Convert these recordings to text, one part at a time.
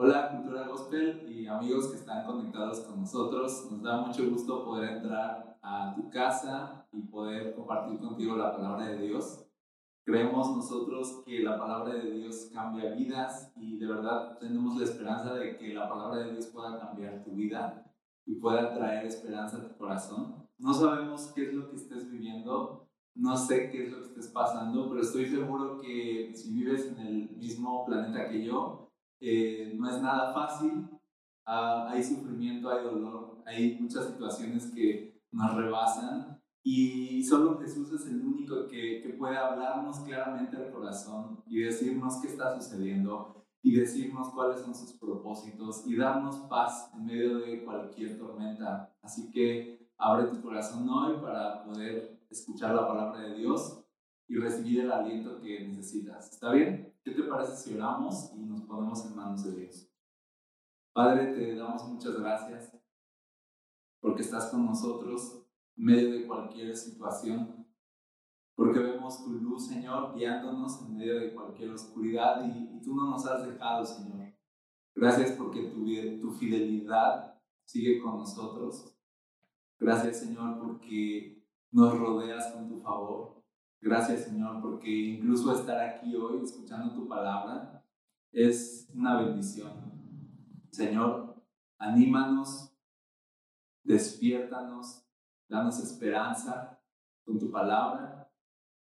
Hola Cultura Gospel y amigos que están conectados con nosotros. Nos da mucho gusto poder entrar a tu casa y poder compartir contigo la palabra de Dios. Creemos nosotros que la palabra de Dios cambia vidas y de verdad tenemos la esperanza de que la palabra de Dios pueda cambiar tu vida y pueda traer esperanza a tu corazón. No sabemos qué es lo que estés viviendo, no sé qué es lo que estés pasando, pero estoy seguro que si vives en el mismo planeta que yo, eh, no es nada fácil. Ah, hay sufrimiento, hay dolor, hay muchas situaciones que nos rebasan y solo Jesús es el único que, que puede hablarnos claramente al corazón y decirnos qué está sucediendo y decirnos cuáles son sus propósitos y darnos paz en medio de cualquier tormenta. Así que abre tu corazón hoy para poder escuchar la palabra de Dios y recibir el aliento que necesitas. ¿Está bien? ¿Qué te parece si oramos y nos ponemos en manos de Dios? Padre, te damos muchas gracias porque estás con nosotros en medio de cualquier situación, porque vemos tu luz, Señor, guiándonos en medio de cualquier oscuridad y, y tú no nos has dejado, Señor. Gracias porque tu, tu fidelidad sigue con nosotros. Gracias, Señor, porque nos rodeas con tu favor. Gracias, Señor, porque incluso estar aquí hoy escuchando tu palabra es una bendición. Señor, anímanos, despiértanos, danos esperanza con tu palabra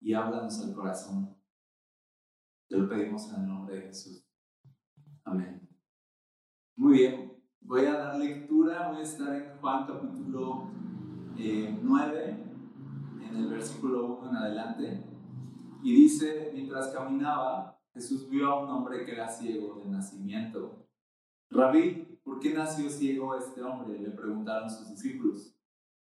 y háblanos al corazón. Te lo pedimos en el nombre de Jesús. Amén. Muy bien, voy a dar lectura, voy a estar en Juan capítulo 9, eh, en el versículo 1 en adelante, y dice, mientras caminaba, Jesús vio a un hombre que era ciego de nacimiento. Rabí, ¿por qué nació ciego este hombre? Le preguntaron sus discípulos.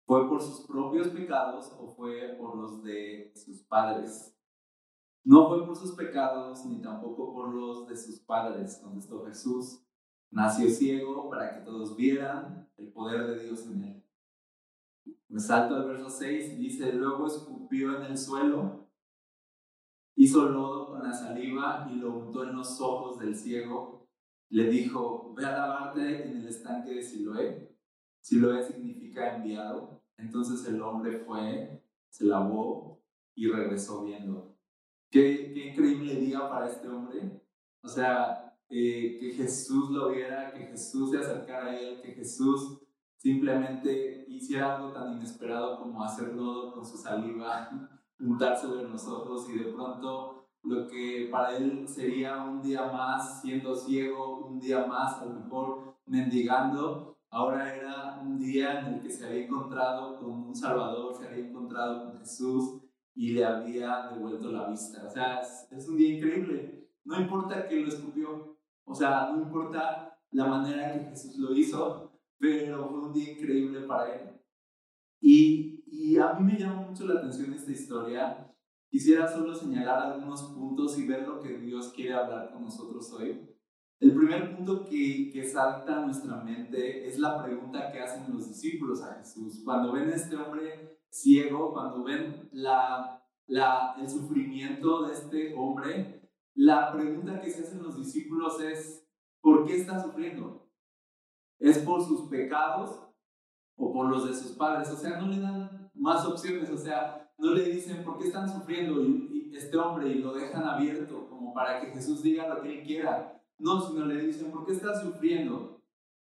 ¿Fue por sus propios pecados o fue por los de sus padres? No fue por sus pecados ni tampoco por los de sus padres, contestó Jesús. Nació ciego para que todos vieran el poder de Dios en él. Me salto al verso 6 dice, luego escupió en el suelo, hizo lodo con la saliva y lo untó en los ojos del ciego. Le dijo, ve a lavarte en el estanque de Siloé. Siloé significa enviado. Entonces el hombre fue, se lavó y regresó viendo. Qué, qué increíble día para este hombre. O sea, eh, que Jesús lo viera, que Jesús se acercara a él, que Jesús simplemente hiciera algo tan inesperado como hacer lodo con su saliva, untárselo en los ojos y de pronto lo que para él sería un día más siendo ciego, un día más a lo mejor mendigando, ahora era un día en el que se había encontrado con un Salvador, se había encontrado con Jesús y le había devuelto la vista. O sea, es, es un día increíble. No importa que lo escupió, o sea, no importa la manera que Jesús lo hizo, pero fue un día increíble para él. Y, y a mí me llama mucho la atención esta historia. Quisiera solo señalar algunos puntos y ver lo que Dios quiere hablar con nosotros hoy. El primer punto que, que salta a nuestra mente es la pregunta que hacen los discípulos a Jesús. Cuando ven a este hombre ciego, cuando ven la, la, el sufrimiento de este hombre, la pregunta que se hacen los discípulos es, ¿por qué está sufriendo? ¿Es por sus pecados o por los de sus padres? O sea, no le dan más opciones, o sea, no le dicen por qué están sufriendo este hombre y lo dejan abierto como para que Jesús diga lo que él quiera. No, sino le dicen, ¿por qué estás sufriendo?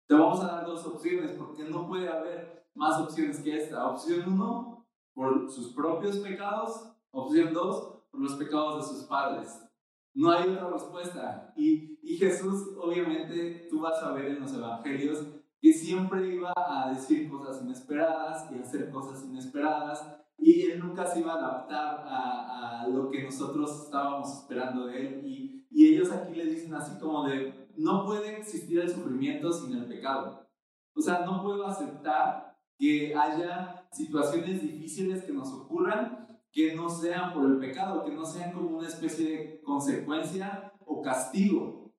Te vamos a dar dos opciones porque no puede haber más opciones que esta. Opción uno, por sus propios pecados. Opción dos, por los pecados de sus padres. No hay otra respuesta. Y, y Jesús, obviamente, tú vas a ver en los evangelios que siempre iba a decir cosas inesperadas y hacer cosas inesperadas y él nunca se iba a adaptar a, a lo que nosotros estábamos esperando de él y, y, ellos aquí le dicen así como de no puede existir el sufrimiento sin el pecado o sea no puedo aceptar que haya situaciones difíciles que nos ocurran que no sean por el pecado, que no sean como una especie de consecuencia o castigo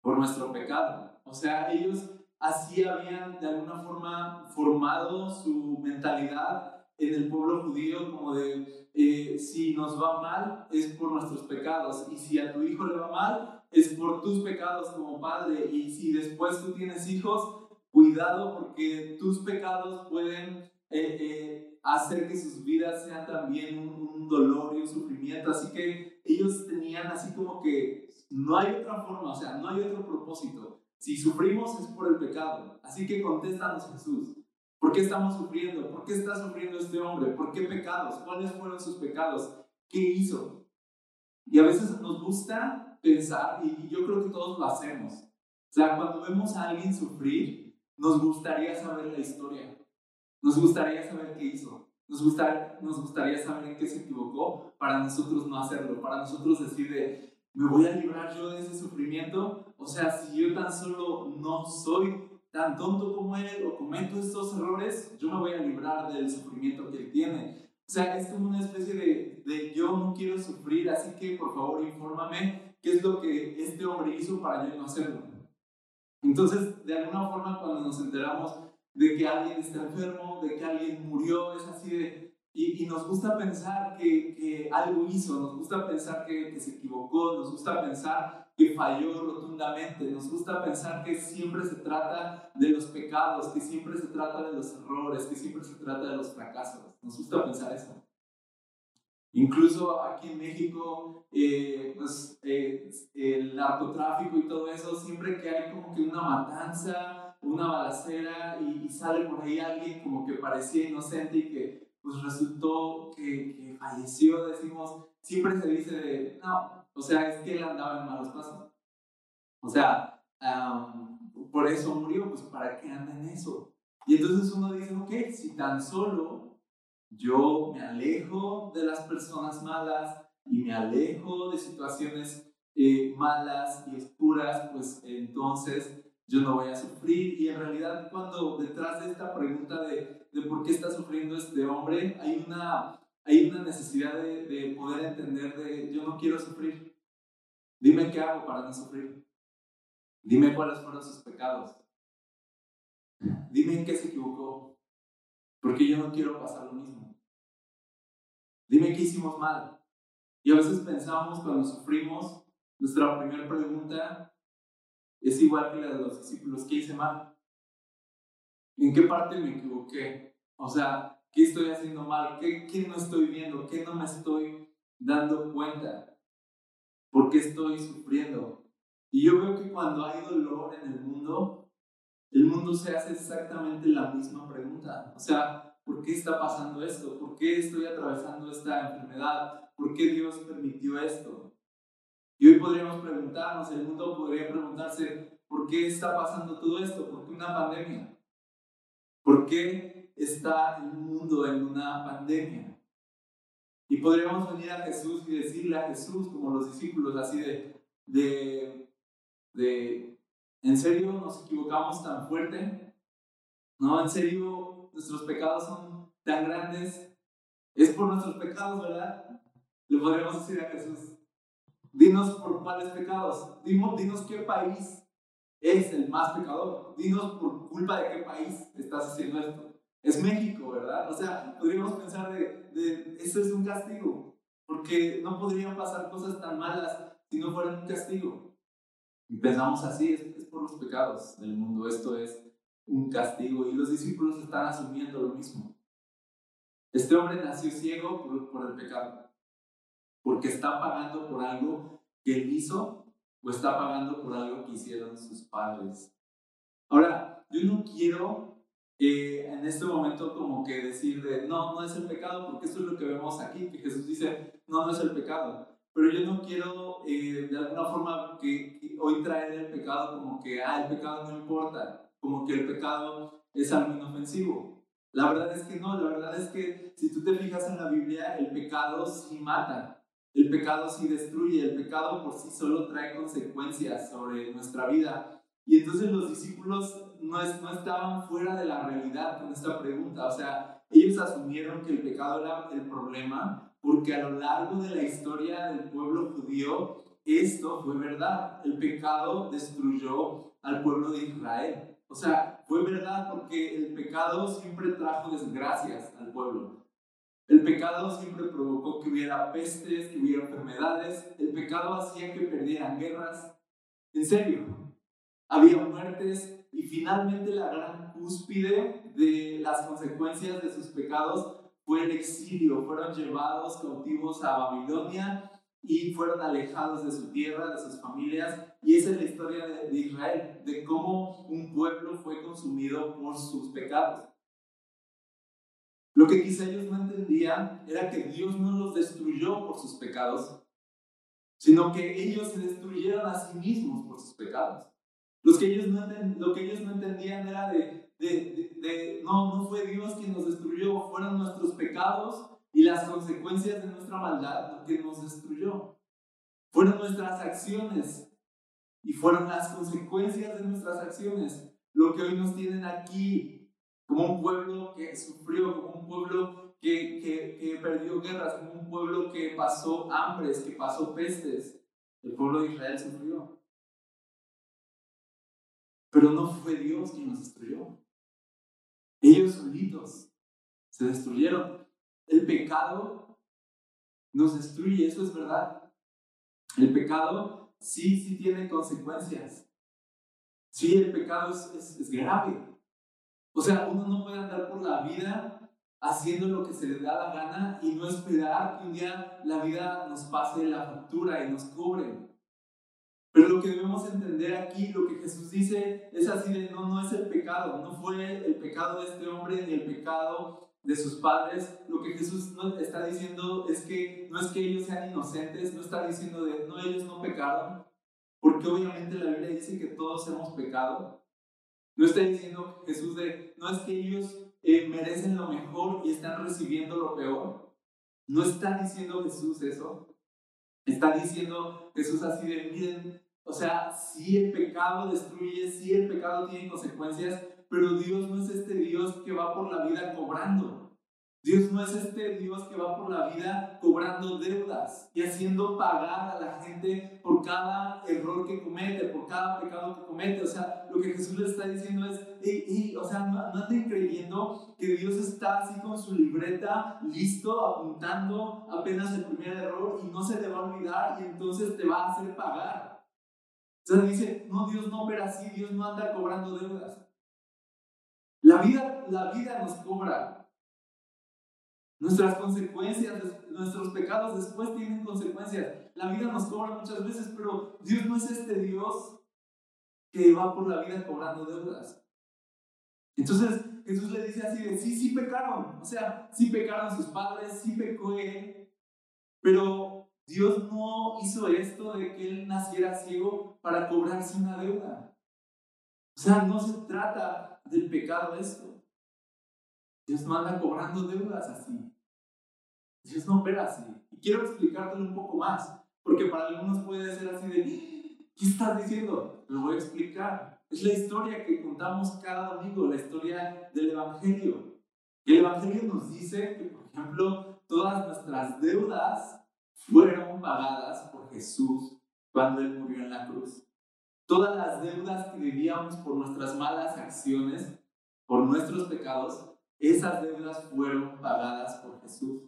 por nuestro pecado. O sea, ellos así habían de alguna forma formado su mentalidad en el pueblo judío como de, eh, si nos va mal es por nuestros pecados y si a tu hijo le va mal es por tus pecados como padre y si después tú tienes hijos, cuidado porque tus pecados pueden eh, eh, hacer que sus vidas sean también un, un, dolor y un sufrimiento. Así que ellos tenían así como que no hay otra forma, o sea, no hay otro propósito. Si sufrimos es por el pecado. Así que contéstanos Jesús. ¿Por qué estamos sufriendo? ¿Por qué está sufriendo este hombre? ¿Por qué pecados? ¿Cuáles fueron sus pecados? ¿Qué hizo? Y a veces nos gusta pensar, y yo creo que todos lo hacemos. O sea, cuando vemos a alguien sufrir, nos gustaría saber la historia. Nos gustaría saber qué hizo. Nos, nos gustaría saber en qué se equivocó para nosotros no hacerlo. Para nosotros decir de, ¿me voy a librar yo de ese sufrimiento? O sea, si yo tan solo no soy tan tonto como él o cometo estos errores, yo me voy a librar del sufrimiento que él tiene. O sea, es como una especie de, de yo no quiero sufrir, así que por favor infórmame qué es lo que este hombre hizo para yo no hacerlo. Entonces, de alguna forma, cuando nos enteramos de que alguien está enfermo, de que alguien murió, es así de... Y, y nos gusta pensar que, que, algo hizo, nos gusta pensar que, que se equivocó, nos gusta pensar que falló rotundamente. Nos gusta pensar que siempre se trata de los pecados, que siempre se trata de los errores, que siempre se trata de los fracasos. Nos gusta pensar eso. Incluso aquí en México, eh, pues eh, el narcotráfico y todo eso, siempre que hay como que una matanza, una balacera y, sale por ahí alguien como que parecía inocente y que pues resultó que, que falleció, decimos, siempre se dice de, no, o sea, es que él andaba en malos pasos. O sea, por eso murió, pues ¿para qué anda en eso? Y entonces uno dice, ok, si tan solo yo me alejo de las personas malas y me alejo de situaciones eh, malas y oscuras, pues entonces yo no voy a sufrir. Y en realidad cuando detrás de esta pregunta de, de por qué está sufriendo este hombre, hay una, hay una necesidad de, de poder entender de yo no quiero sufrir. Dime qué hago para no sufrir. Dime cuáles fueron sus pecados. Dime en qué se equivocó. Porque yo no quiero pasar lo mismo. Dime qué hicimos mal. Y a veces pensamos cuando sufrimos, nuestra primera pregunta es igual que la de los discípulos. ¿Qué hice mal? ¿En qué parte me equivoqué? O sea, ¿qué estoy haciendo mal? ¿Qué, qué no estoy viendo? ¿Qué no me estoy dando cuenta? ¿Por qué estoy sufriendo? Y yo veo que cuando hay dolor en el mundo, el mundo se hace exactamente la misma pregunta. O sea, ¿por qué está pasando esto? ¿Por qué estoy atravesando esta enfermedad? ¿Por qué Dios permitió esto? Y hoy podríamos preguntarnos, el mundo podría preguntarse, ¿por qué está pasando todo esto? ¿Por qué una pandemia? ¿Por qué está el mundo en una pandemia? Y podríamos venir a Jesús y decirle a Jesús, como los discípulos, así de, de, de, ¿en serio nos equivocamos tan fuerte? ¿No? ¿En serio nuestros pecados son tan grandes? Es por nuestros pecados, ¿verdad? Le podríamos decir a Jesús, dinos por cuáles pecados, dinos, dinos qué país es el más pecador, dinos por culpa de qué país estás haciendo esto es México, ¿verdad? O sea, podríamos pensar de, de, eso es un castigo, porque no podrían pasar cosas tan malas si no fueran un castigo. Y pensamos así, es, es por los pecados del mundo, esto es un castigo y los discípulos están asumiendo lo mismo. Este hombre nació ciego por, por el pecado, porque está pagando por algo que él hizo o está pagando por algo que hicieron sus padres. Ahora, yo no quiero en este momento como que decir de, no, no es el pecado, porque esto es lo que vemos aquí, que Jesús dice, no, no es el pecado. Pero yo no quiero eh, de alguna forma que, hoy traer el pecado como que, ah, el pecado no importa, como que el pecado es algo inofensivo. La verdad es que no, la verdad es que si tú te fijas en la Biblia, el pecado sí mata, el pecado sí destruye, el pecado por sí solo trae consecuencias sobre nuestra vida. Y entonces los discípulos no, no estaban fuera de la realidad con esta pregunta. O sea, ellos asumieron que el pecado era el problema porque a lo largo de la historia del pueblo judío esto fue verdad. El pecado destruyó al pueblo de Israel. O sea, fue verdad porque el pecado siempre trajo desgracias al pueblo. El pecado siempre provocó que hubiera pestes, que hubiera enfermedades. El pecado hacía que perdieran guerras. En serio, había muertes y finalmente la gran cúspide de las consecuencias de sus pecados fue el exilio. Fueron llevados cautivos a Babilonia y fueron alejados de su tierra, de sus familias. Y esa es la historia de, de Israel, de cómo un pueblo fue consumido por sus pecados. Lo que quizá ellos no entendían era que Dios no los destruyó por sus pecados, sino que ellos se destruyeron a sí mismos por sus pecados. Los que ellos no lo que ellos no entendían era de, de, de, no, no fue Dios quien nos destruyó, fueron nuestros pecados y las consecuencias de nuestra maldad lo que nos destruyó. Fueron nuestras acciones y fueron las consecuencias de nuestras acciones lo que hoy nos tienen aquí como un pueblo que sufrió, como un pueblo que, que, que, perdió guerras, como un pueblo que pasó hambres, que pasó pestes. El pueblo de Israel sufrió. Pero no fue Dios quien nos destruyó. Ellos solitos se destruyeron. El pecado nos destruye, eso es verdad. El pecado sí, sí tiene consecuencias. Sí, el pecado es, es, grave. O sea, uno no puede andar por la vida haciendo lo que se le da la gana y no esperar que un día la vida nos pase la factura y nos cobre. Pero lo que debemos entender aquí, lo que Jesús dice, es así de, no, no es el pecado, no fue el pecado de este hombre ni el pecado de sus padres. Lo que Jesús está diciendo es que no es que ellos sean inocentes, no está diciendo de, no, ellos no pecaron, porque obviamente la Biblia dice que todos hemos pecado, no está diciendo Jesús de, no es que ellos eh, merecen lo mejor y están recibiendo lo peor. No está diciendo Jesús eso. Está diciendo Jesús así de, miren, o sea, si el pecado destruye, si el pecado tiene consecuencias, pero Dios no es este Dios que va por la vida cobrando. Dios no es este Dios que va por la vida cobrando deudas y haciendo pagar a la gente por cada error que comete, por cada pecado que comete. O sea, lo que Jesús le está diciendo es, o sea, no, no anden creyendo que Dios está así con su libreta listo, apuntando apenas el primer error y no se te va a olvidar y entonces te va a hacer pagar. O sea, dice, no, Dios no opera así, Dios no anda cobrando deudas. La vida, la vida nos cobra, Nuestras consecuencias, nuestros pecados después tienen consecuencias. La vida nos cobra muchas veces, pero Dios no es este Dios que va por la vida cobrando deudas. Entonces Jesús le dice así de, sí, sí pecaron. O sea, sí pecaron sus padres, sí pecó él. Pero Dios no hizo esto de que él naciera ciego para cobrarse una deuda. O sea, no se trata del pecado esto. Dios no anda cobrando deudas así. Dios no opera así. Y quiero explicártelo un poco más, porque para algunos puede ser así de, ¿qué estás diciendo? Lo voy a explicar. Es la historia que contamos cada domingo, la historia del Evangelio. El Evangelio nos dice que, por ejemplo, todas nuestras deudas fueron pagadas por Jesús cuando Él murió en la cruz. Todas las deudas que vivíamos por nuestras malas acciones, por nuestros pecados, esas deudas fueron pagadas por Jesús.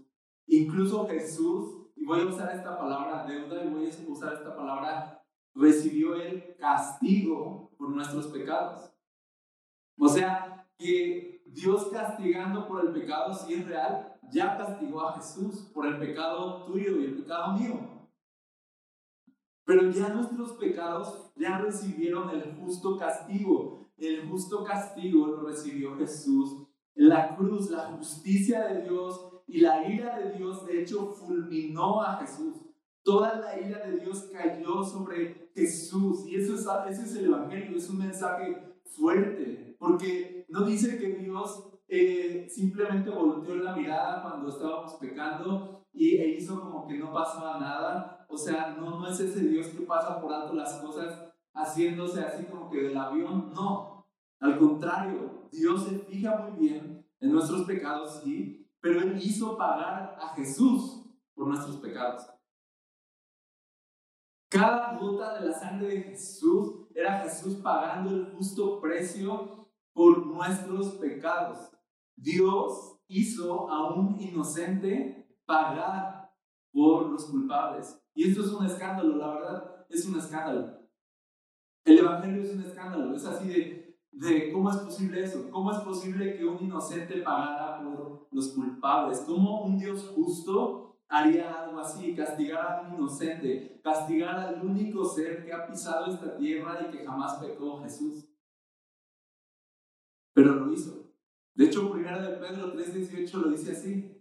Incluso Jesús, y voy a usar esta palabra deuda y voy a usar esta palabra, recibió el castigo por nuestros pecados. O sea, que Dios castigando por el pecado, si es real, ya castigó a Jesús por el pecado tuyo y el pecado mío. Pero ya nuestros pecados ya recibieron el justo castigo. El justo castigo lo recibió Jesús la cruz, la justicia de Dios y la ira de Dios, de hecho, fulminó a Jesús. Toda la ira de Dios cayó sobre Jesús. Y eso es, ese es el Evangelio, es un mensaje fuerte, porque no dice que Dios eh, simplemente volteó la mirada cuando estábamos pecando y, e hizo como que no pasaba nada. O sea, no, no es ese Dios que pasa por alto las cosas haciéndose así como que del avión. No, al contrario, Dios se fija muy bien en nuestros pecados, sí, pero Él hizo pagar a Jesús por nuestros pecados. Cada gota de la sangre de Jesús era Jesús pagando el justo precio por nuestros pecados. Dios hizo a un inocente pagar por los culpables. Y esto es un escándalo, la verdad, es un escándalo. El Evangelio es un escándalo, es así de, de cómo es posible eso, cómo es posible que un inocente pagara por los culpables, cómo un Dios justo haría algo así, castigar a un inocente, castigar al único ser que ha pisado esta tierra y que jamás pecó, Jesús. Pero lo hizo. De hecho, primero de Pedro 3:18 lo dice así.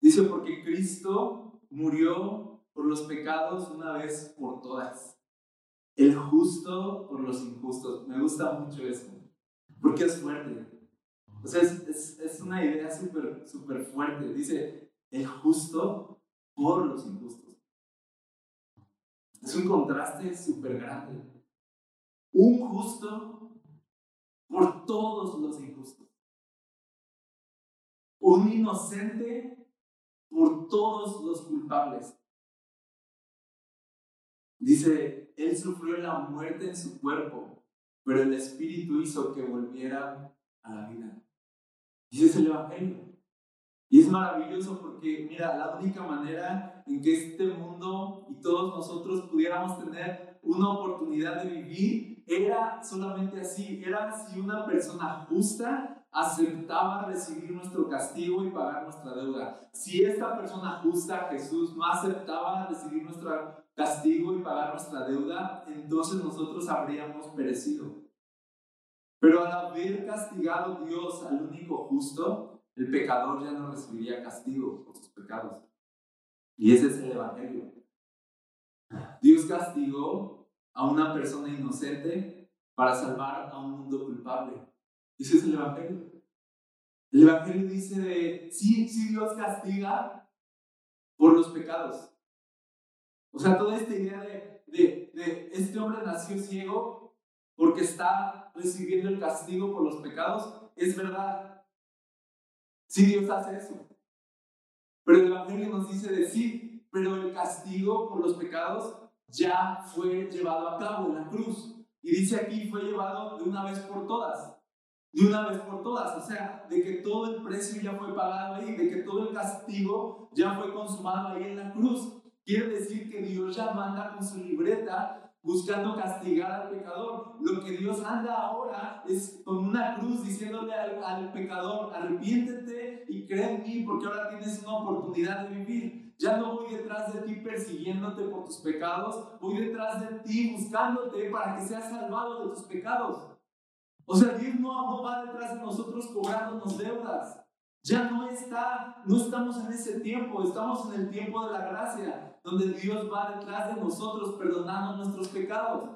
Dice, porque Cristo murió por los pecados una vez por todas. El justo por los injustos. Me gusta mucho eso. Porque es fuerte. O sea, es, es, una idea súper, súper fuerte. Dice, el justo por los injustos. Es un contraste súper grande. Un justo por todos los injustos. Un inocente por todos los culpables. Dice, Él sufrió la muerte en su cuerpo, pero el Espíritu hizo que volviera a la vida. Y es el Evangelio. Y es maravilloso porque, mira, la única manera en que este mundo y todos nosotros pudiéramos tener una oportunidad de vivir era solamente así, era si una persona justa aceptaba recibir nuestro castigo y pagar nuestra deuda. Si esta persona justa, Jesús, no aceptaba recibir nuestro castigo y pagar nuestra deuda, entonces nosotros habríamos perecido. Pero al haber castigado Dios al único justo, el pecador ya no recibiría castigo por sus pecados. Y ese es el Evangelio. Dios castigó a una persona inocente para salvar a un mundo culpable. Ese es el Evangelio. El Evangelio dice de, sí, sí Dios castiga por los pecados. O sea, toda esta idea de, de, este hombre nació ciego porque está recibiendo el castigo por los pecados, es verdad. Sí, Dios hace eso. Pero el Evangelio nos dice de sí, pero el castigo por los pecados ya fue llevado a cabo en la cruz. Y dice aquí, fue llevado de una vez por todas. De una vez por todas. O sea, de que todo el precio ya fue pagado ahí, de que todo el castigo ya fue consumado ahí en la cruz. Quiere decir que Dios ya manda con su libreta buscando castigar al pecador. Lo que Dios anda ahora es con una cruz diciéndole al, pecador, arrepiéntete y cree en mí porque ahora tienes una oportunidad de vivir. Ya no voy detrás de ti persiguiéndote por tus pecados, voy detrás de ti buscándote para que seas salvado de tus pecados. O sea, Dios no, no va detrás de nosotros cobrándonos deudas. Ya no está, no estamos en ese tiempo, estamos en el tiempo de la gracia, donde Dios va detrás de nosotros perdonando nuestros pecados,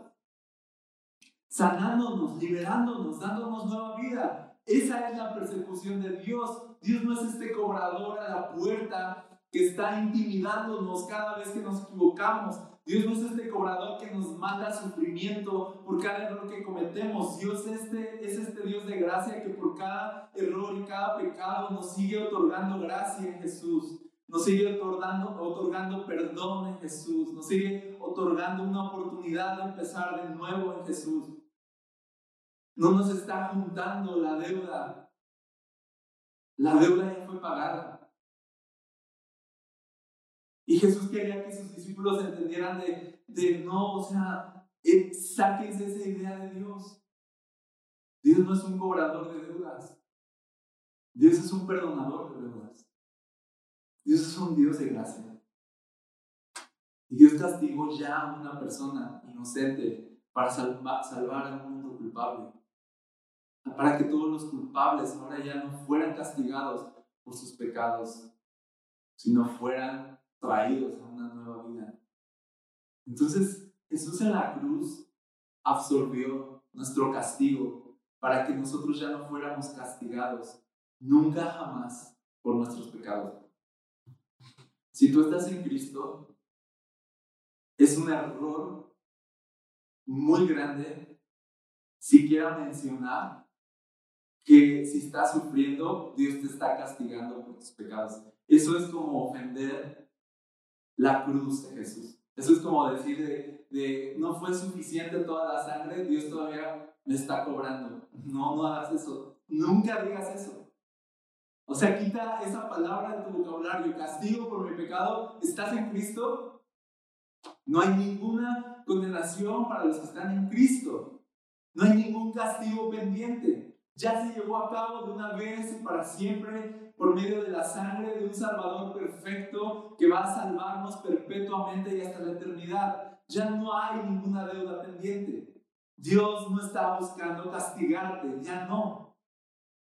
sanándonos, liberándonos, dándonos nueva vida. Esa es la persecución de Dios. Dios no es este cobrador a la puerta que está intimidándonos cada vez que nos equivocamos. Dios no es este cobrador que nos manda sufrimiento por cada error que cometemos. Dios este, es este Dios de gracia que por cada error y cada pecado nos sigue otorgando gracia en Jesús. Nos sigue otorgando, otorgando perdón en Jesús. Nos sigue otorgando una oportunidad de empezar de nuevo en Jesús. No nos está juntando la deuda. La deuda ya fue pagada. Y Jesús quería que sus discípulos entendieran de, de no, o sea, eh, sáquense esa idea de Dios. Dios no es un cobrador de deudas. Dios es un perdonador de deudas. Dios es un Dios de gracia. Y Dios castigó ya a una persona inocente para salvar a un mundo culpable. Para que todos los culpables ahora ya no fueran castigados por sus pecados, sino fueran traídos a una nueva vida. Entonces, Jesús en la cruz absorbió nuestro castigo para que nosotros ya no fuéramos castigados nunca jamás por nuestros pecados. Si tú estás en Cristo, es un error muy grande siquiera mencionar que si estás sufriendo, Dios te está castigando por tus pecados. Eso es como ofender la cruz de Jesús. Eso es como decir de, no fue suficiente toda la sangre, Dios todavía me está cobrando. No, no hagas eso. Nunca digas eso. O sea, quita esa palabra de tu vocabulario, castigo por mi pecado. ¿Estás en Cristo? No hay ninguna condenación para los que están en Cristo. No hay ningún castigo pendiente. Ya se llevó a cabo de una vez y para siempre por medio de la sangre de un Salvador perfecto que va a salvarnos perpetuamente y hasta la eternidad. Ya no hay ninguna deuda pendiente. Dios no está buscando castigarte, ya no.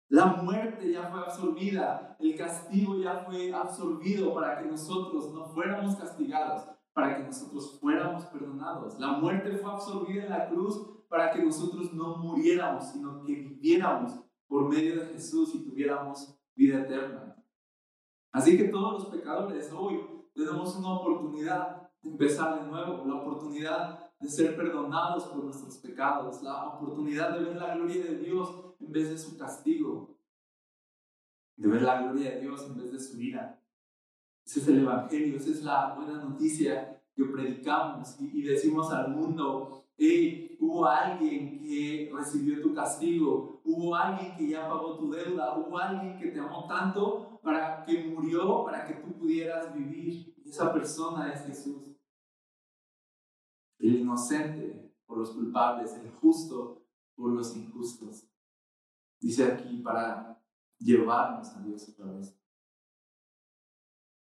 La muerte ya fue absorbida, el castigo ya fue absorbido para que nosotros no fuéramos castigados, para que nosotros fuéramos perdonados. La muerte fue absorbida en la cruz para que nosotros no muriéramos, sino que viviéramos por medio de Jesús y tuviéramos vida eterna. Así que todos los pecadores hoy tenemos una oportunidad de empezar de nuevo, la oportunidad de ser perdonados por nuestros pecados, la oportunidad de ver la gloria de Dios en vez de su castigo, de ver la gloria de Dios en vez de su ira. Ese es el Evangelio, esa es la buena noticia que predicamos y, decimos al mundo, hey, hubo alguien que recibió tu castigo, hubo alguien que ya pagó tu deuda, hubo alguien que te amó tanto para que murió para que tú pudieras vivir. Y esa persona es Jesús. El inocente por los culpables, el justo por los injustos. Dice aquí para llevarnos a Dios otra vez.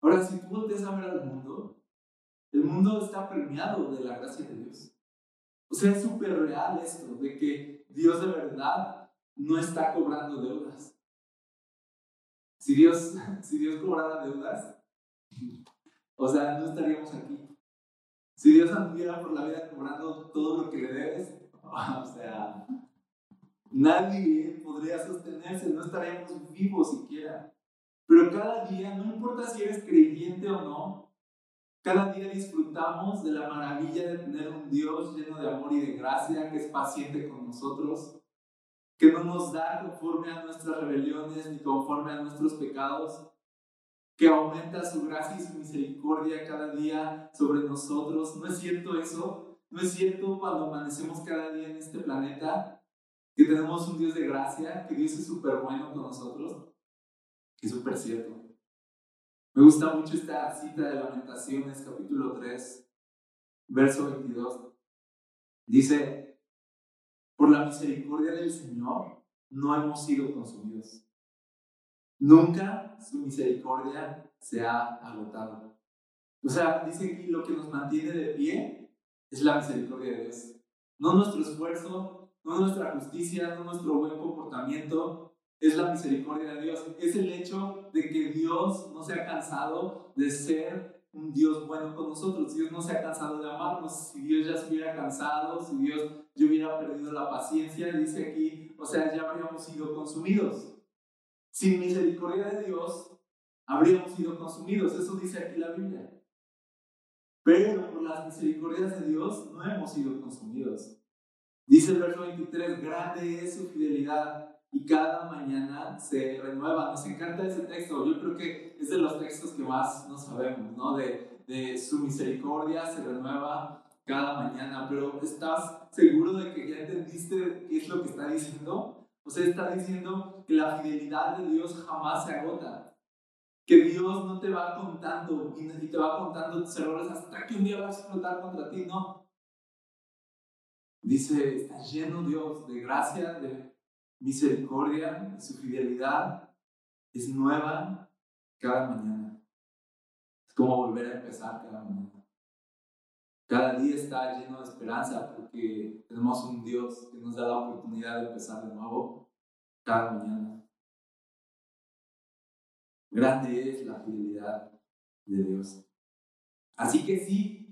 Ahora, si tú volteas a ver al mundo, el mundo está premiado de la gracia de Dios. O sea, es súper real esto, de que Dios de verdad no está cobrando deudas. Si Dios, si Dios cobrara deudas, o sea, no estaríamos aquí. Si Dios anduviera por la vida cobrando todo lo que le debes, o sea, nadie podría sostenerse, no estaríamos vivos siquiera. Pero cada día, no importa si eres creyente o no, cada día disfrutamos de la maravilla de tener un Dios lleno de amor y de gracia, que es paciente con nosotros, que no nos da conforme a nuestras rebeliones ni conforme a nuestros pecados, que aumenta su gracia y su misericordia cada día sobre nosotros. ¿No es cierto eso? ¿No es cierto cuando amanecemos cada día en este planeta que tenemos un Dios de gracia, que Dios es súper bueno con nosotros? Es súper cierto. Me gusta mucho esta cita de Lamentaciones, capítulo 3, verso 22. Dice, por la misericordia del Señor no hemos sido consumidos. Nunca su misericordia se ha agotado. O sea, dice que lo que nos mantiene de pie es la misericordia de Dios. No nuestro esfuerzo, no nuestra justicia, no nuestro buen comportamiento, es la misericordia de Dios. Es el hecho de que Dios no se ha cansado de ser un Dios bueno con nosotros. Dios no se ha cansado de amarnos. Si Dios ya se hubiera cansado, si Dios ya hubiera perdido la paciencia, dice aquí, o sea, ya habríamos sido consumidos. Sin misericordia de Dios, habríamos sido consumidos. Eso dice aquí la Biblia. Pero por las misericordias de Dios no hemos sido consumidos. Dice el verso 23, grande es su fidelidad y cada mañana se renueva. Nos encanta ese texto. Yo creo que es de los textos que más no sabemos, ¿no? De, de su misericordia se renueva cada mañana. Pero ¿estás seguro de que ya entendiste qué es lo que está diciendo? O sea, está diciendo que la fidelidad de Dios jamás se agota. Que Dios no te va contando y te va contando tus errores hasta que un día va a explotar contra ti, no. Dice, está lleno Dios de gracia, de misericordia su fidelidad es nueva cada mañana. Es como volver a empezar cada mañana. Cada día está lleno de esperanza porque tenemos un Dios que nos da la oportunidad de empezar de nuevo cada mañana. Grande es la fidelidad de Dios. Así que sí,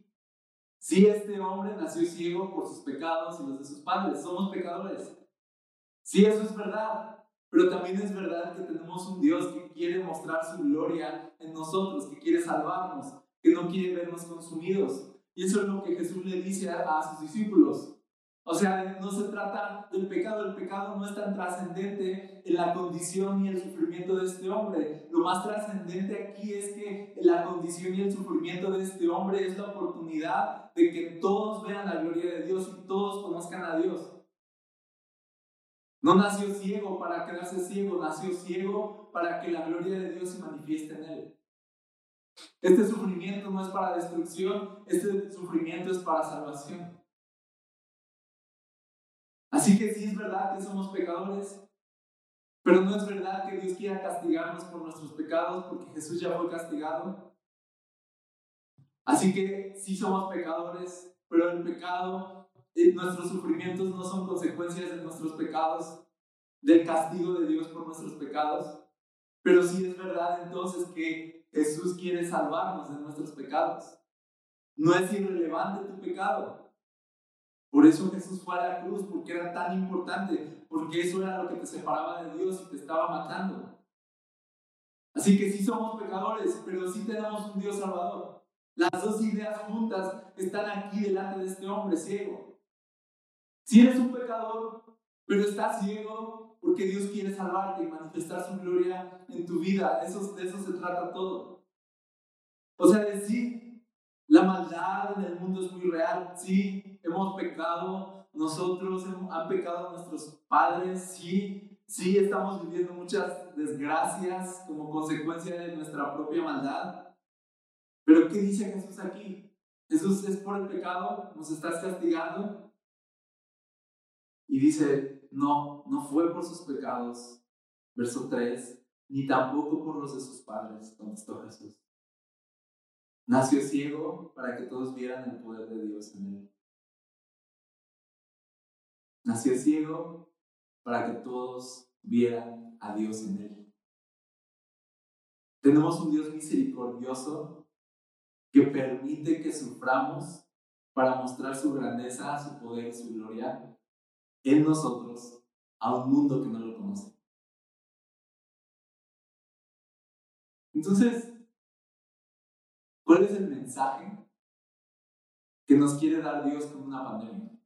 sí este hombre nació ciego por sus pecados y los de sus padres. Somos pecadores. Sí, eso es verdad, pero también es verdad que tenemos un Dios que quiere mostrar su gloria en nosotros, que quiere salvarnos, que no quiere vernos consumidos. Y eso es lo que Jesús le dice a, sus discípulos. O sea, no se trata del pecado, el pecado no es tan trascendente en la condición y el sufrimiento de este hombre. Lo más trascendente aquí es que la condición y el sufrimiento de este hombre es la oportunidad de que todos vean la gloria de Dios y todos conozcan a Dios. No nació ciego para quedarse ciego, nació ciego para que la gloria de Dios se manifieste en él. Este sufrimiento no es para destrucción, este sufrimiento es para salvación. Así que sí es verdad que somos pecadores, pero no es verdad que Dios quiera castigarnos por nuestros pecados porque Jesús ya fue castigado. Así que sí somos pecadores, pero el pecado, eh, nuestros sufrimientos no son consecuencias de nuestros pecados, del castigo de Dios por nuestros pecados. Pero sí es verdad entonces que Jesús quiere salvarnos de nuestros pecados. No es irrelevante tu pecado. Por eso Jesús fue a la cruz, porque era tan importante, porque eso era lo que te separaba de Dios y te estaba matando. Así que sí somos pecadores, pero sí tenemos un Dios salvador. Las dos ideas juntas están aquí delante de este hombre ciego. Si eres un pecador, pero estás ciego porque Dios quiere salvarte y manifestar su gloria en tu vida. Eso, de eso se trata todo. O sea, decir, la maldad en el mundo es muy real. Sí, hemos pecado, nosotros han pecado nuestros padres, sí, sí estamos viviendo muchas desgracias como consecuencia de nuestra propia maldad. Pero ¿qué dice Jesús aquí? Jesús es por el pecado, nos estás castigando. Y dice, no, no fue por sus pecados. Verso 3, ni tampoco por los de sus padres, contestó Jesús. Nació ciego para que todos vieran el poder de Dios en él. Nació ciego para que todos vieran a Dios en él. Tenemos un Dios misericordioso que permite que suframos para mostrar su grandeza, su poder, su gloria en nosotros a un mundo que no lo conoce. Entonces, ¿cuál es el mensaje que nos quiere dar Dios con una pandemia?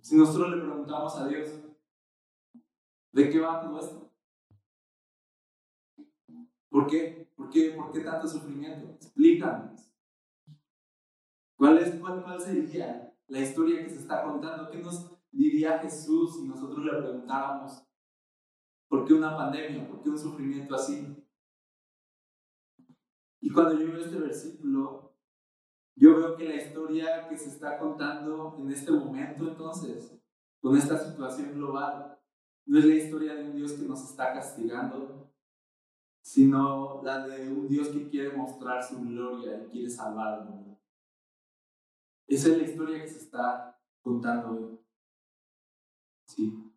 Si nosotros le preguntamos a Dios, ¿de qué va todo esto? ¿Por qué? ¿Por qué, ¿Por qué tanto sufrimiento? Explícanos. ¿Cuál, es, cuál, ¿Cuál sería la historia que se está contando? ¿Qué nos diría Jesús si nosotros le preguntáramos por qué una pandemia? ¿Por qué un sufrimiento así? Y cuando yo veo este versículo, yo veo que la historia que se está contando en este momento entonces, con esta situación global, no es la historia de un Dios que nos está castigando, sino la de un Dios que quiere mostrar su gloria y quiere salvar al mundo. Esa es la historia que se está contando hoy. Sí.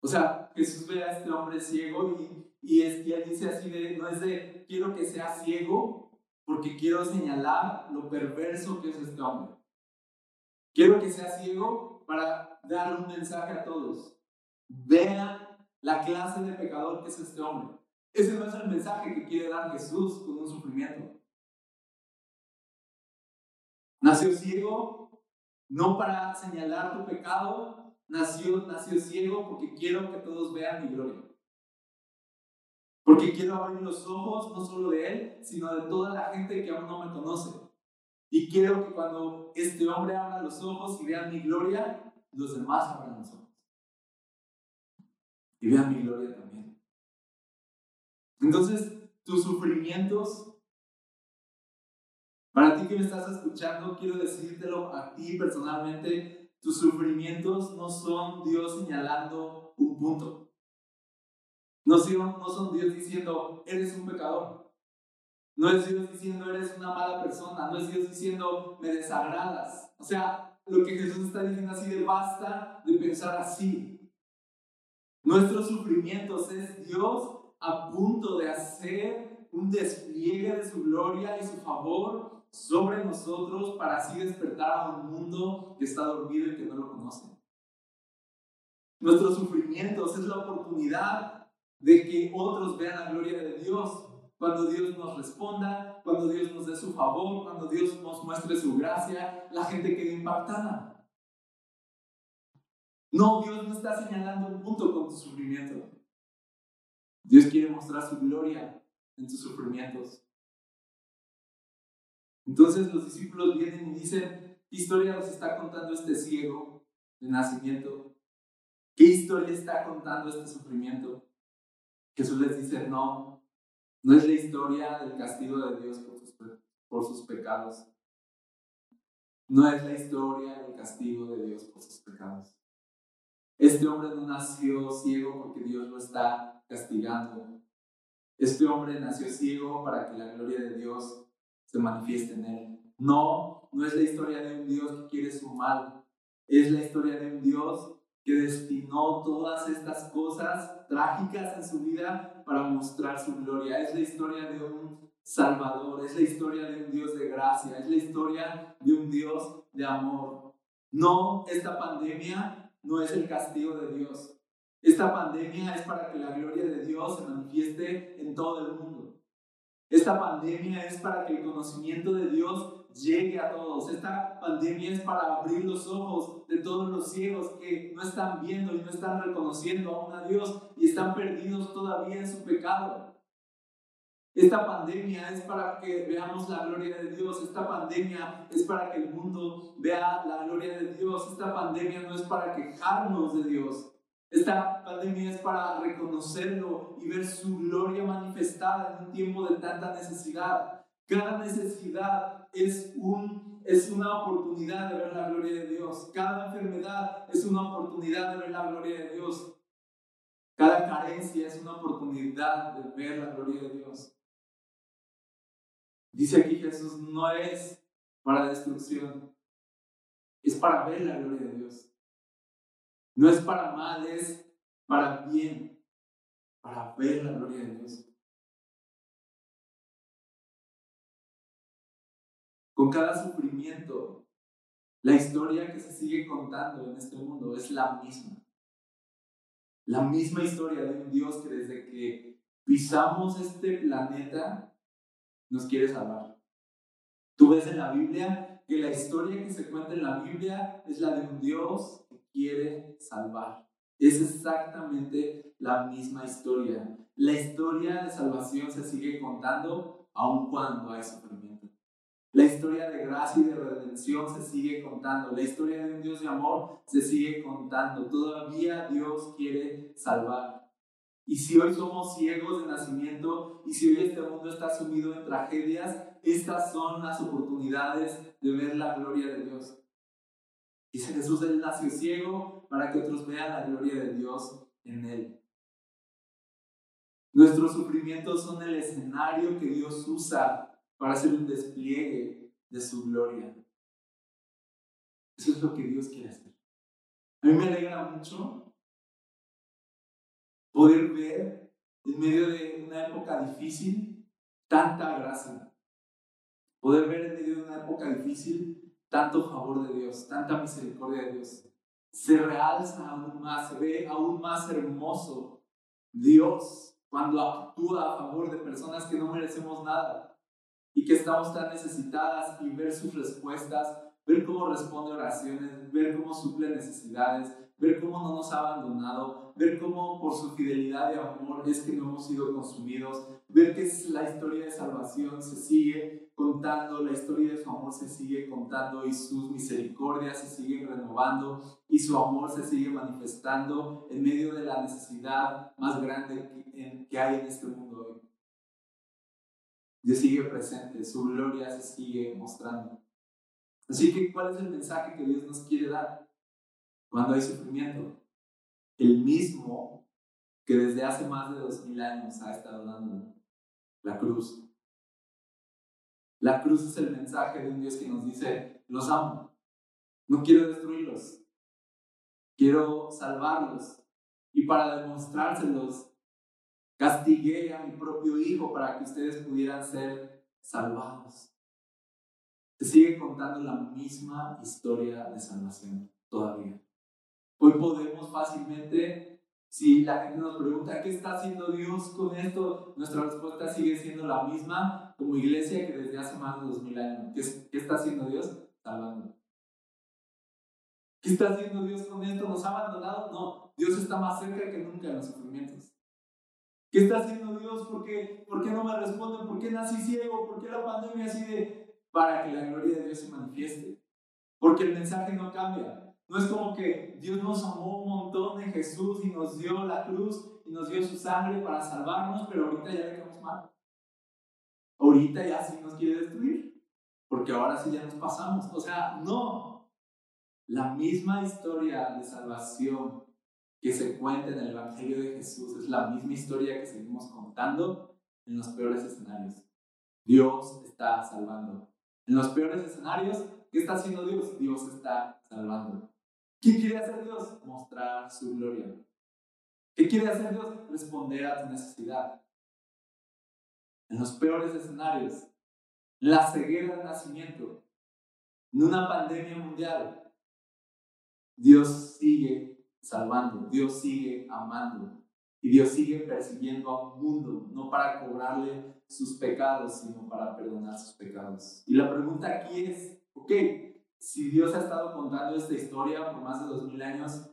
O sea, Jesús ve a este hombre ciego y, y, es, y él dice así de, no es de, quiero que sea ciego porque quiero señalar lo perverso que es este hombre. Quiero que sea ciego para dar un mensaje a todos. Vean la clase de pecador que es este hombre. Ese no es el mensaje que quiere dar Jesús con un sufrimiento. Nació ciego no para señalar tu pecado, nació, nació ciego porque quiero que todos vean mi gloria. Porque quiero abrir los ojos no solo de él, sino de toda la gente que aún no me conoce. Y quiero que cuando este hombre abra los ojos y vean mi gloria, los demás abran los ojos. Y vean mi gloria también. Entonces, tus sufrimientos, para ti que me estás escuchando, quiero decírtelo a ti personalmente, tus sufrimientos no son Dios señalando un punto. No son, Dios diciendo, eres un pecador. No es Dios diciendo, eres una mala persona. No es Dios diciendo, me desagradas. O sea, lo que Jesús está diciendo así de basta de pensar así. Nuestros sufrimientos es Dios a punto de hacer un despliegue de su gloria y su favor sobre nosotros para así despertar a un mundo que está dormido y que no lo conoce. Nuestros sufrimientos es la oportunidad de que otros vean la gloria de Dios. Cuando Dios nos responda, cuando Dios nos dé su favor, cuando Dios nos muestre su gracia, la gente queda impactada. No, Dios no está señalando un punto con tu sufrimiento. Dios quiere mostrar su gloria en tus sufrimientos. Entonces los discípulos vienen y dicen, ¿qué historia nos está contando este ciego de nacimiento? ¿Qué historia está contando este sufrimiento? Jesús les dice, no, no es la historia del castigo de Dios por sus, por sus pecados. No es la historia del castigo de Dios por sus pecados. Este hombre no nació ciego porque Dios lo está castigando. Este hombre nació ciego para que la gloria de Dios se manifieste en él. No, no es la historia de un Dios que quiere su mal. Es la historia de un Dios que destinó todas estas cosas trágicas en su vida para mostrar su gloria. Es la historia de un Salvador, es la historia de un Dios de gracia, es la historia de un Dios de amor. No, esta pandemia no es el castigo de Dios. Esta pandemia es para que la gloria de Dios se manifieste en todo el mundo. Esta pandemia es para que el conocimiento de Dios llegue a todos. Esta pandemia es para abrir los ojos de todos los ciegos que no están viendo y no están reconociendo aún a Dios y están perdidos todavía en su pecado. Esta pandemia es para que veamos la gloria de Dios. Esta pandemia es para que el mundo vea la gloria de Dios. Esta pandemia no es para quejarnos de Dios. Esta pandemia es para reconocerlo y ver su gloria manifestada en un tiempo de tanta necesidad. Cada necesidad es, un, es una oportunidad de ver la gloria de Dios. Cada enfermedad es una oportunidad de ver la gloria de Dios. Cada carencia es una oportunidad de ver la gloria de Dios. Dice aquí Jesús, no es para destrucción, es para ver la gloria de Dios. No es para mal, es para bien, para ver la gloria de Dios. Con cada sufrimiento, la historia que se sigue contando en este mundo es la misma. La misma historia de un Dios que desde que pisamos este planeta nos quiere salvar. Tú ves en la Biblia que la historia que se cuenta en la Biblia es la de un Dios que quiere salvar. Es exactamente la misma historia. La historia de salvación se sigue contando aun cuando hay sufrimiento. Historia de gracia y de redención se sigue contando. La historia de un Dios de amor se sigue contando. Todavía Dios quiere salvar. Y si hoy somos ciegos de nacimiento y si hoy este mundo está sumido en tragedias, estas son las oportunidades de ver la gloria de Dios. Dice Jesús, Él nació ciego para que otros vean la gloria de Dios en Él. Nuestros sufrimientos son el escenario que Dios usa para hacer un despliegue de su gloria. Eso es lo que Dios quiere hacer. A mí me alegra mucho poder ver en medio de una época difícil tanta gracia. Poder ver en medio de una época difícil tanto favor de Dios, tanta misericordia de Dios. Se realza aún más, se ve aún más hermoso Dios cuando actúa a favor de personas que no merecemos nada y que estamos tan necesitadas y ver sus respuestas, ver cómo responde oraciones, ver cómo suple necesidades, ver cómo no nos ha abandonado, ver cómo por su fidelidad y amor es que no hemos sido consumidos, ver que la historia de salvación se sigue contando, la historia de su amor se sigue contando y sus misericordias se siguen renovando y su amor se sigue manifestando en medio de la necesidad más grande que, hay en este mundo. Dios sigue presente, su gloria se sigue mostrando. Así que, ¿cuál es el mensaje que Dios nos quiere dar cuando hay sufrimiento? El mismo que desde hace más de dos mil años ha estado dando la cruz. La cruz es el mensaje de un Dios que nos dice, los amo, no quiero destruirlos, quiero salvarlos. Y para demostrárselos, Castigué a mi propio hijo para que ustedes pudieran ser salvados. Se sigue contando la misma historia de salvación todavía. Hoy podemos fácilmente, si la gente nos pregunta, ¿qué está haciendo Dios con esto? Nuestra respuesta sigue siendo la misma como iglesia que desde hace más de dos mil años. ¿Qué, ¿Qué está haciendo Dios? Salvando. ¿Qué está haciendo Dios con esto? ¿Nos ha abandonado? No, Dios está más cerca que nunca en los sufrimientos. ¿Qué está haciendo Dios? ¿Por qué, ¿Por qué no me responden? ¿Por qué nací ciego? ¿Por qué la pandemia así de... Para que la gloria de Dios se manifieste. Porque el mensaje no cambia. No es como que Dios nos amó un montón en Jesús y nos dio la cruz y nos dio su sangre para salvarnos, pero ahorita ya le quedamos mal. Ahorita ya sí nos quiere destruir, porque ahora sí ya nos pasamos. O sea, no. La misma historia de salvación que se cuenta en el Evangelio de Jesús es la misma historia que seguimos contando en los peores escenarios. Dios está salvando. En los peores escenarios, ¿qué está haciendo Dios? Dios está salvando. ¿Qué quiere hacer Dios? Mostrar su gloria. ¿Qué quiere hacer Dios? Responder a tu necesidad. En los peores escenarios, la ceguera del nacimiento, en una pandemia mundial, Dios sigue salvando, Dios sigue amando y Dios sigue persiguiendo a un mundo, no para cobrarle sus pecados, sino para perdonar sus pecados. Y la pregunta aquí es, ok, si Dios ha estado contando esta historia por más de dos mil años,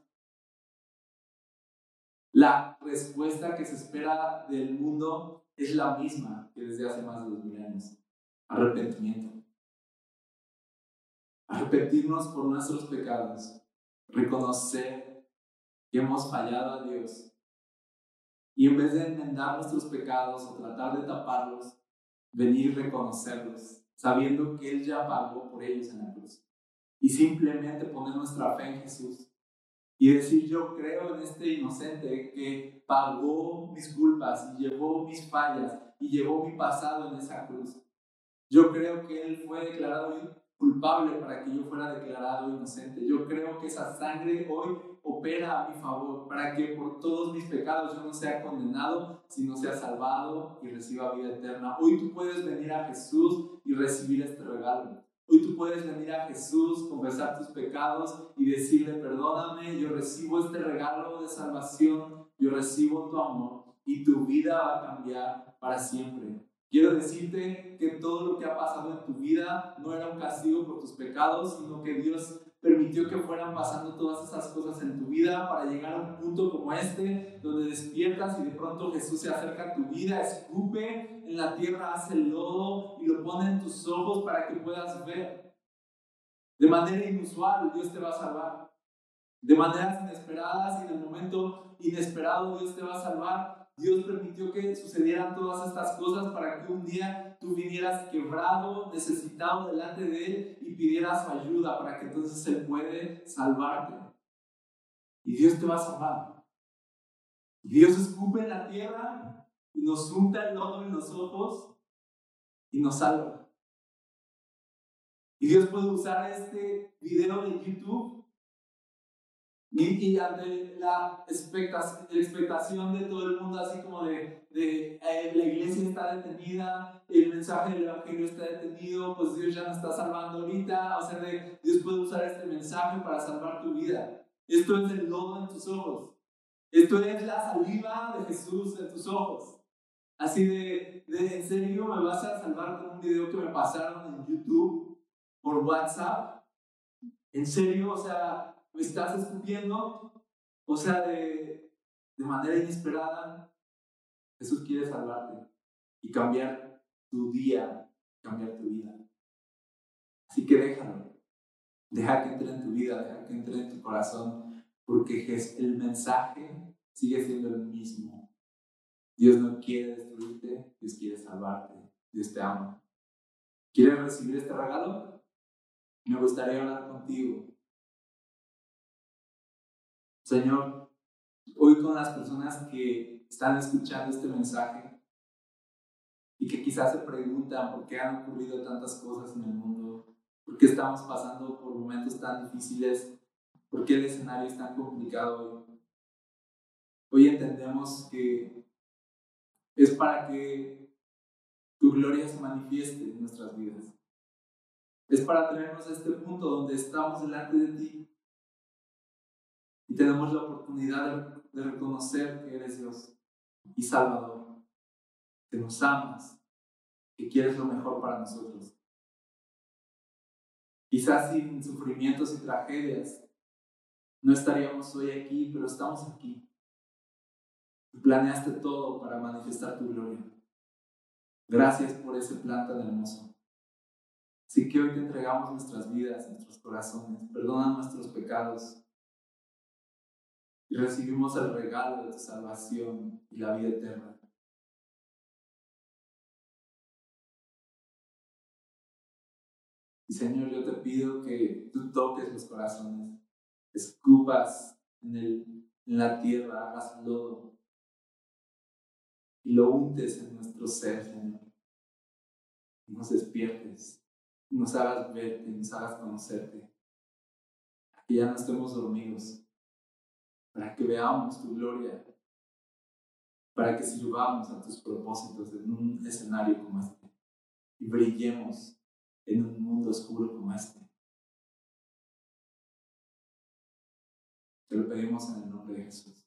la respuesta que se espera del mundo es la misma que desde hace más de dos mil años. Arrepentimiento. Arrepentirnos por nuestros pecados. Reconocer que hemos fallado a Dios. Y en vez de enmendar nuestros pecados o tratar de taparlos, venir y reconocerlos, sabiendo que Él ya pagó por ellos en la cruz y simplemente poner nuestra fe en Jesús y decir yo creo en este inocente que pagó mis culpas y llevó mis fallas y llevó mi pasado en esa cruz. Yo creo que Él fue declarado culpable para que yo fuera declarado inocente. Yo creo que esa sangre hoy opera a mi favor para que por todos mis pecados yo no sea condenado, sino sea salvado y reciba vida eterna. Hoy tú puedes venir a Jesús y recibir este regalo. Hoy tú puedes venir a Jesús, confesar tus pecados y decirle, perdóname, yo recibo este regalo de salvación, yo recibo tu amor y tu vida va a cambiar para siempre. Quiero decirte que todo lo que ha pasado en tu vida no era un castigo por tus pecados, sino que Dios permitió que fueran pasando todas esas cosas en tu vida para llegar a un punto como este, donde despiertas y de pronto Jesús se acerca a tu vida, escupe en la tierra, hace el lodo y lo pone en tus ojos para que puedas ver. De manera inusual, Dios te va a salvar. De maneras inesperadas y en el momento inesperado, Dios te va a salvar Dios permitió que sucedieran todas estas cosas para que un día tú vinieras quebrado, necesitado delante de Él y pidieras su ayuda para que entonces Él puede salvarte. Y Dios te va a salvar. Dios escupe la tierra y nos unta el lodo en los ojos y nos salva. Y Dios puede usar este video de YouTube y, ante la expectación de todo el mundo, así como de, de eh, la iglesia está detenida, el mensaje del evangelio está detenido, pues Dios ya nos está salvando ahorita, o sea, de, Dios puede usar este mensaje para salvar tu vida. Esto es el lodo en tus ojos. Esto es la saliva de Jesús en tus ojos. Así de, de, ¿en serio me vas a salvar con un video que me pasaron en YouTube por WhatsApp? ¿En serio? O sea, me estás escupiendo, o sea, de, de manera inesperada, Jesús quiere salvarte y cambiar tu día, cambiar tu vida. Así que déjalo, deja que entre en tu vida, deja que entre en tu corazón, porque el mensaje sigue siendo el mismo. Dios no quiere destruirte, Dios quiere salvarte, Dios te ama. ¿Quieres recibir este regalo? Me gustaría hablar contigo Señor, hoy con las personas que están escuchando este mensaje y que quizás se preguntan por qué han ocurrido tantas cosas en el mundo, por qué estamos pasando por momentos tan difíciles, por qué el escenario es tan complicado hoy. Hoy entendemos que es para que tu gloria se manifieste en nuestras vidas. Es para traernos a este punto donde estamos delante de ti y tenemos la oportunidad de, reconocer que eres Dios y Salvador, que nos amas, que quieres lo mejor para nosotros. Quizás sin sufrimientos y tragedias no estaríamos hoy aquí, pero estamos aquí. Planeaste todo para manifestar tu gloria. Gracias por ese plan tan hermoso. Así que hoy te entregamos nuestras vidas, nuestros corazones, perdona nuestros pecados y recibimos el regalo de tu salvación y la vida eterna. Y Señor, yo te pido que tú toques los corazones, escupas en, el, en la tierra, hagas lodo y lo untes en nuestro ser, Señor. Y nos despiertes, y nos hagas verte, y nos hagas conocerte. Que ya no estemos dormidos, para que veamos tu gloria, para que sirvamos a tus propósitos en un escenario como este y brillemos en un mundo oscuro como este. Te lo pedimos en el nombre de Jesús.